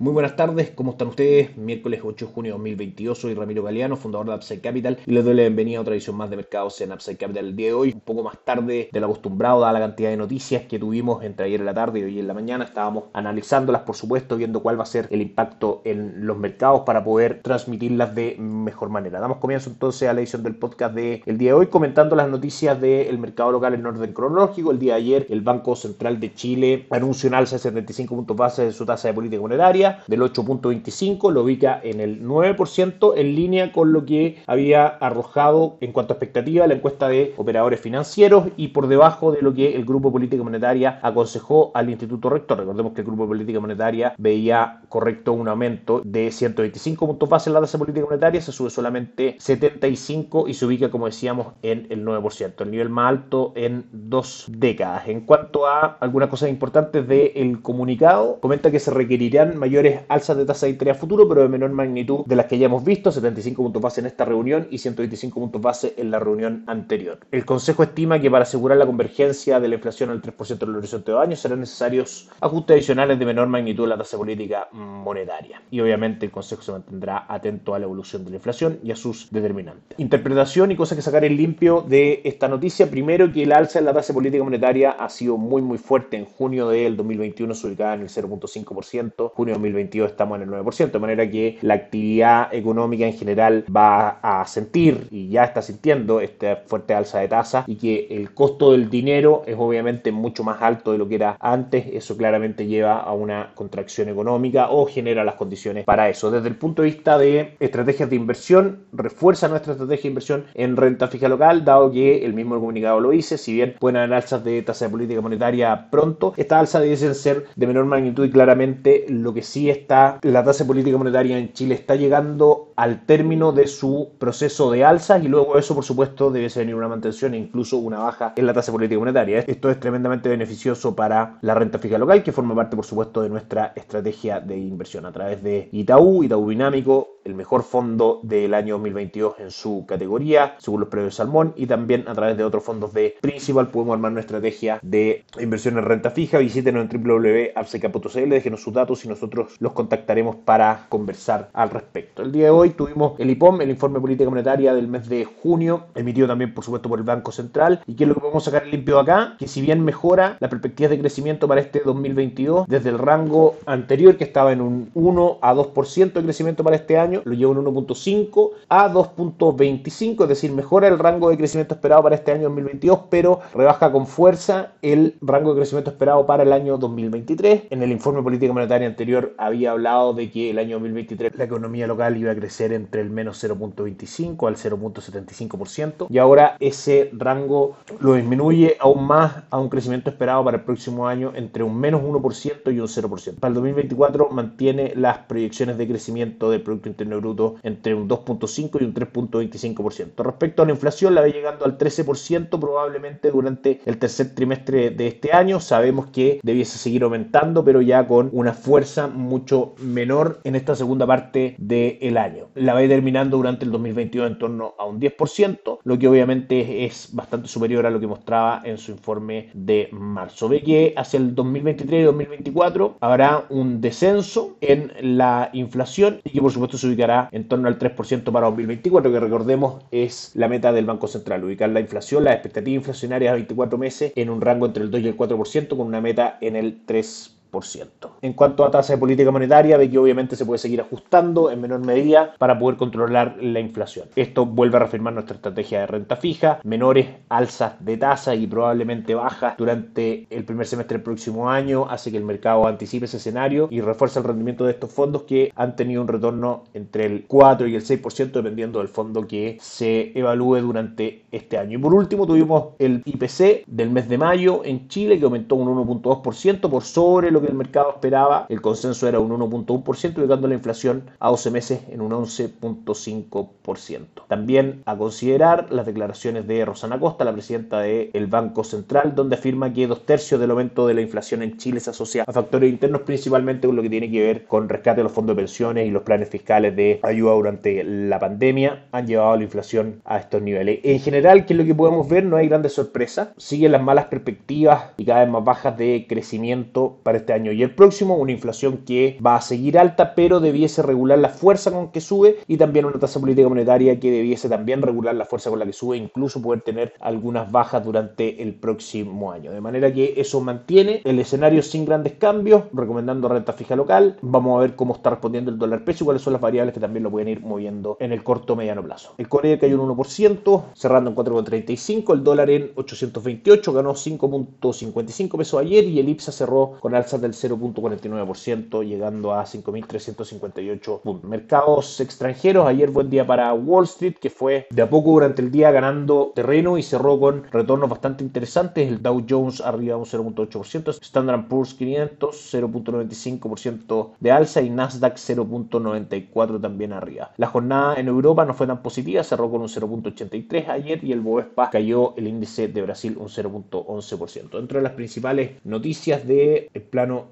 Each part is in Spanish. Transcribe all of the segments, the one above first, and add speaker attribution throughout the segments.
Speaker 1: Muy buenas tardes, ¿cómo están ustedes? Miércoles 8 de junio de 2022, soy Ramiro Galeano, fundador de Upside Capital y les doy la bienvenida a otra edición más de mercados en Upside Capital el día de hoy, un poco más tarde de lo acostumbrado, dada la cantidad de noticias que tuvimos entre ayer en la tarde y hoy en la mañana. Estábamos analizándolas, por supuesto, viendo cuál va a ser el impacto en los mercados para poder transmitirlas de mejor manera. Damos comienzo entonces a la edición del podcast del día de hoy, comentando las noticias del mercado local en orden cronológico. El día de ayer, el Banco Central de Chile anunció un alza de 75 puntos base de su tasa de política monetaria del 8.25, lo ubica en el 9%, en línea con lo que había arrojado en cuanto a expectativa la encuesta de operadores financieros y por debajo de lo que el Grupo Política Monetaria aconsejó al Instituto Rector. Recordemos que el Grupo Política Monetaria veía correcto un aumento de 125 puntos base en la tasa política monetaria, se sube solamente 75 y se ubica, como decíamos, en el 9%, el nivel más alto en dos décadas. En cuanto a algunas cosas importantes del comunicado, comenta que se requerirán mayores alzas de tasa de interés futuro, pero de menor magnitud de las que ya hemos visto, 75 puntos base en esta reunión y 125 puntos base en la reunión anterior. El Consejo estima que para asegurar la convergencia de la inflación al 3% en el horizonte de años serán necesarios ajustes adicionales de menor magnitud de la tasa política monetaria. Y obviamente el Consejo se mantendrá atento a la evolución de la inflación y a sus determinantes. Interpretación y cosas que sacar en limpio de esta noticia. Primero que el alza en la tasa política monetaria ha sido muy muy fuerte. En junio del 2021 se ubicaba en el 0.5%, junio de 2022 estamos en el 9%, de manera que la actividad económica en general va a sentir y ya está sintiendo esta fuerte alza de tasa y que el costo del dinero es obviamente mucho más alto de lo que era antes, eso claramente lleva a una contracción económica o genera las condiciones para eso. Desde el punto de vista de estrategias de inversión, refuerza nuestra estrategia de inversión en renta fija local, dado que el mismo comunicado lo dice, si bien pueden haber alzas de tasa de política monetaria pronto, esta alza debe ser de menor magnitud y claramente lo que sí está, la tasa política monetaria en Chile está llegando al término de su proceso de alza y luego eso, por supuesto, debe venir una mantención e incluso una baja en la tasa política monetaria. Esto es tremendamente beneficioso para la renta fija local, que forma parte, por supuesto, de nuestra estrategia de inversión a través de Itaú, Itaú Dinámico, el mejor fondo del año 2022 en su categoría, según los precios Salmón, y también a través de otros fondos de Principal podemos armar una estrategia de inversión en renta fija. Visítenos en www.apseca.cl, déjenos sus datos y nosotros los contactaremos para conversar al respecto. El día de hoy tuvimos el IPOM, el informe política monetaria del mes de junio, emitido también por supuesto por el Banco Central. ¿Y qué es lo que podemos sacar limpio acá? Que si bien mejora la perspectiva de crecimiento para este 2022, desde el rango anterior que estaba en un 1 a 2% de crecimiento para este año, lo lleva un 1.5 a 2.25, es decir, mejora el rango de crecimiento esperado para este año 2022, pero rebaja con fuerza el rango de crecimiento esperado para el año 2023. En el informe política monetaria anterior había hablado de que el año 2023 la economía local iba a crecer entre el menos 0.25 al 0.75% y ahora ese rango lo disminuye aún más a un crecimiento esperado para el próximo año entre un menos 1% y un 0%. Para el 2024 mantiene las proyecciones de crecimiento del Producto Interno Bruto entre un 2.5 y un 3.25%. Respecto a la inflación, la ve llegando al 13% probablemente durante el tercer trimestre de este año. Sabemos que debiese seguir aumentando, pero ya con una fuerza mucho menor en esta segunda parte del año. La ve terminando durante el 2022 en torno a un 10%, lo que obviamente es bastante superior a lo que mostraba en su informe de marzo. Ve que hacia el 2023 y 2024 habrá un descenso en la inflación y que por supuesto se ubicará en torno al 3% para 2024, que recordemos es la meta del Banco Central, ubicar la inflación, las expectativas inflacionarias a 24 meses en un rango entre el 2 y el 4% con una meta en el 3%. En cuanto a tasa de política monetaria, ve que obviamente se puede seguir ajustando en menor medida para poder controlar la inflación. Esto vuelve a reafirmar nuestra estrategia de renta fija, menores alzas de tasa y probablemente bajas durante el primer semestre del próximo año, hace que el mercado anticipe ese escenario y refuerza el rendimiento de estos fondos que han tenido un retorno entre el 4 y el 6% dependiendo del fondo que se evalúe durante este año. Y por último tuvimos el IPC del mes de mayo en Chile que aumentó un 1.2% por sobre lo que el mercado esperaba. El consenso era un 1.1%, ubicando la inflación a 12 meses en un 11.5%. También a considerar las declaraciones de Rosana Costa, la presidenta del Banco Central, donde afirma que dos tercios del aumento de la inflación en Chile se asocia a factores internos, principalmente con lo que tiene que ver con rescate de los fondos de pensiones y los planes fiscales de ayuda durante la pandemia, han llevado la inflación a estos niveles. En general, ¿qué es lo que podemos ver? No hay grandes sorpresas. Siguen las malas perspectivas y cada vez más bajas de crecimiento para este año y el próximo. Una inflación que va a seguir alta, pero debiese regular la fuerza con que sube y también una tasa política monetaria que debiese también regular la fuerza con la que sube, incluso poder tener algunas bajas durante el próximo año. De manera que eso mantiene el escenario sin grandes cambios, recomendando renta fija local. Vamos a ver cómo está respondiendo el dólar peso y cuáles son las variables que también lo pueden ir moviendo en el corto mediano plazo. El Corea cayó un 1%, cerrando en 4,35, el dólar en 828, ganó 5.55 pesos ayer y el IPSA cerró con del 0.49%, llegando a 5.358 puntos. Mercados extranjeros, ayer buen día para Wall Street, que fue de a poco durante el día ganando terreno y cerró con retornos bastante interesantes. El Dow Jones arriba un 0.8%, Standard Poor's 500 0.95% de alza y Nasdaq 0.94 también arriba. La jornada en Europa no fue tan positiva, cerró con un 0.83 ayer y el Bovespa cayó el índice de Brasil un 0.11%. Dentro de las principales noticias del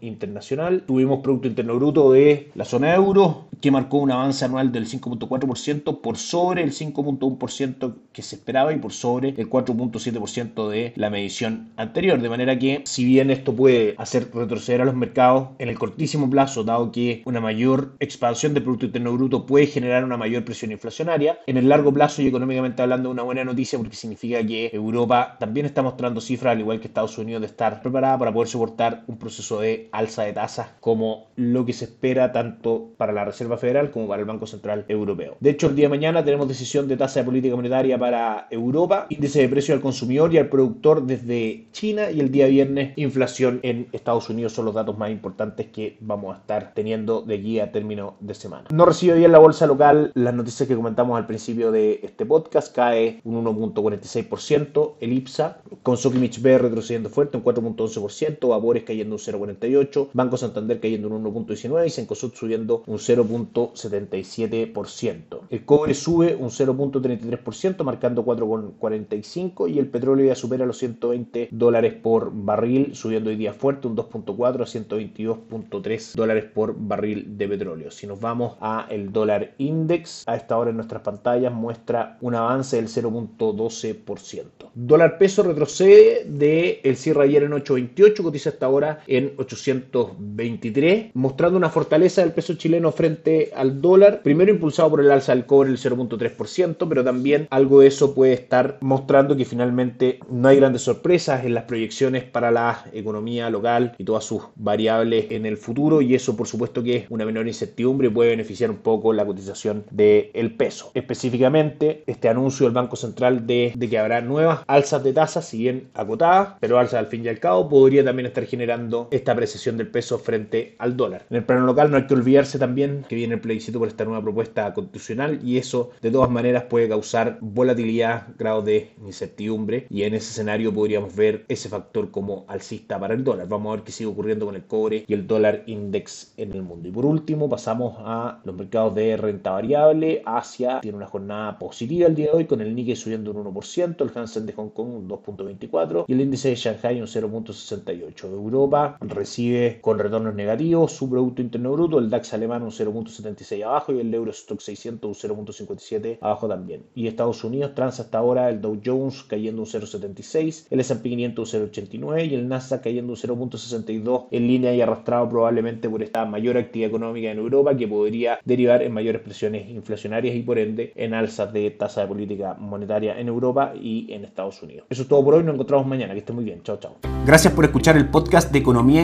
Speaker 1: internacional, tuvimos Producto Interno Bruto de la zona euro que marcó un avance anual del 5.4% por sobre el 5.1% que se esperaba y por sobre el 4.7% de la medición anterior. De manera que si bien esto puede hacer retroceder a los mercados en el cortísimo plazo, dado que una mayor expansión del Producto Interno Bruto puede generar una mayor presión inflacionaria, en el largo plazo y económicamente hablando una buena noticia porque significa que Europa también está mostrando cifras, al igual que Estados Unidos, de estar preparada para poder soportar un proceso de alza de tasas como lo que se espera tanto para la Reserva Federal como para el Banco Central Europeo. De hecho, el día de mañana tenemos decisión de tasa de política monetaria para Europa, índice de precio al consumidor y al productor desde China y el día viernes inflación en Estados Unidos son los datos más importantes que vamos a estar teniendo de guía a término de semana. No recibe bien la bolsa local las noticias que comentamos al principio de este podcast, cae un 1.46%, el IPSA, con Sokimich B retrocediendo fuerte un 4.11%, Vapores cayendo un 0.48%, Banco Santander cayendo un 1.19% y Sencosud subiendo un 0.77%. El cobre sube un 0.33%, marcando 4.45% y el petróleo ya supera los 120 dólares por barril, subiendo hoy día fuerte un 2.4 a 122.3 dólares por barril de petróleo. Si nos vamos a el dólar index, a esta hora en nuestras pantallas muestra un avance del 0.12%. Dólar peso retrocede de el cierre ayer en 8.28, cotiza hasta ahora en 823, mostrando una fortaleza del peso chileno frente al dólar, primero impulsado por el alza del cobre el 0.3%, pero también algo de eso puede estar mostrando que finalmente no hay grandes sorpresas en las proyecciones para la economía local y todas sus variables en el futuro y eso por supuesto que es una menor incertidumbre y puede beneficiar un poco la cotización del peso. Específicamente este anuncio del Banco Central de, de que habrá nuevas alzas de tasas, si bien acotadas, pero alzas al fin y al cabo, podría también estar generando esta apreciación del peso frente al dólar. En el plano local no hay que olvidarse también que viene el plebiscito por esta nueva propuesta constitucional y eso de todas maneras puede causar volatilidad, grado de incertidumbre y en ese escenario podríamos ver ese factor como alcista para el dólar. Vamos a ver qué sigue ocurriendo con el cobre y el dólar index en el mundo. Y por último pasamos a los mercados de renta variable. Asia tiene una jornada positiva el día de hoy con el Nikkei subiendo un 1%, el Hansen de Hong Kong un 2.24 y el índice de Shanghai un 0.68. Europa recibe con retornos negativos su Producto Interno Bruto, el DAX alemán un 0.76 abajo y el Eurostock 600 un 0.57 abajo también. Y Estados Unidos transa hasta ahora el Dow Jones cayendo un 0.76, el S&P 500 un 0.89 y el Nasdaq cayendo un 0.62 en línea y arrastrado probablemente por esta mayor actividad económica en Europa que podría derivar en mayores presiones inflacionarias y por ende en alzas de tasa de política monetaria en Europa y en Estados Unidos. Eso es todo por hoy, nos encontramos mañana, que esté muy bien, chao chao.
Speaker 2: Gracias por escuchar el podcast de Economía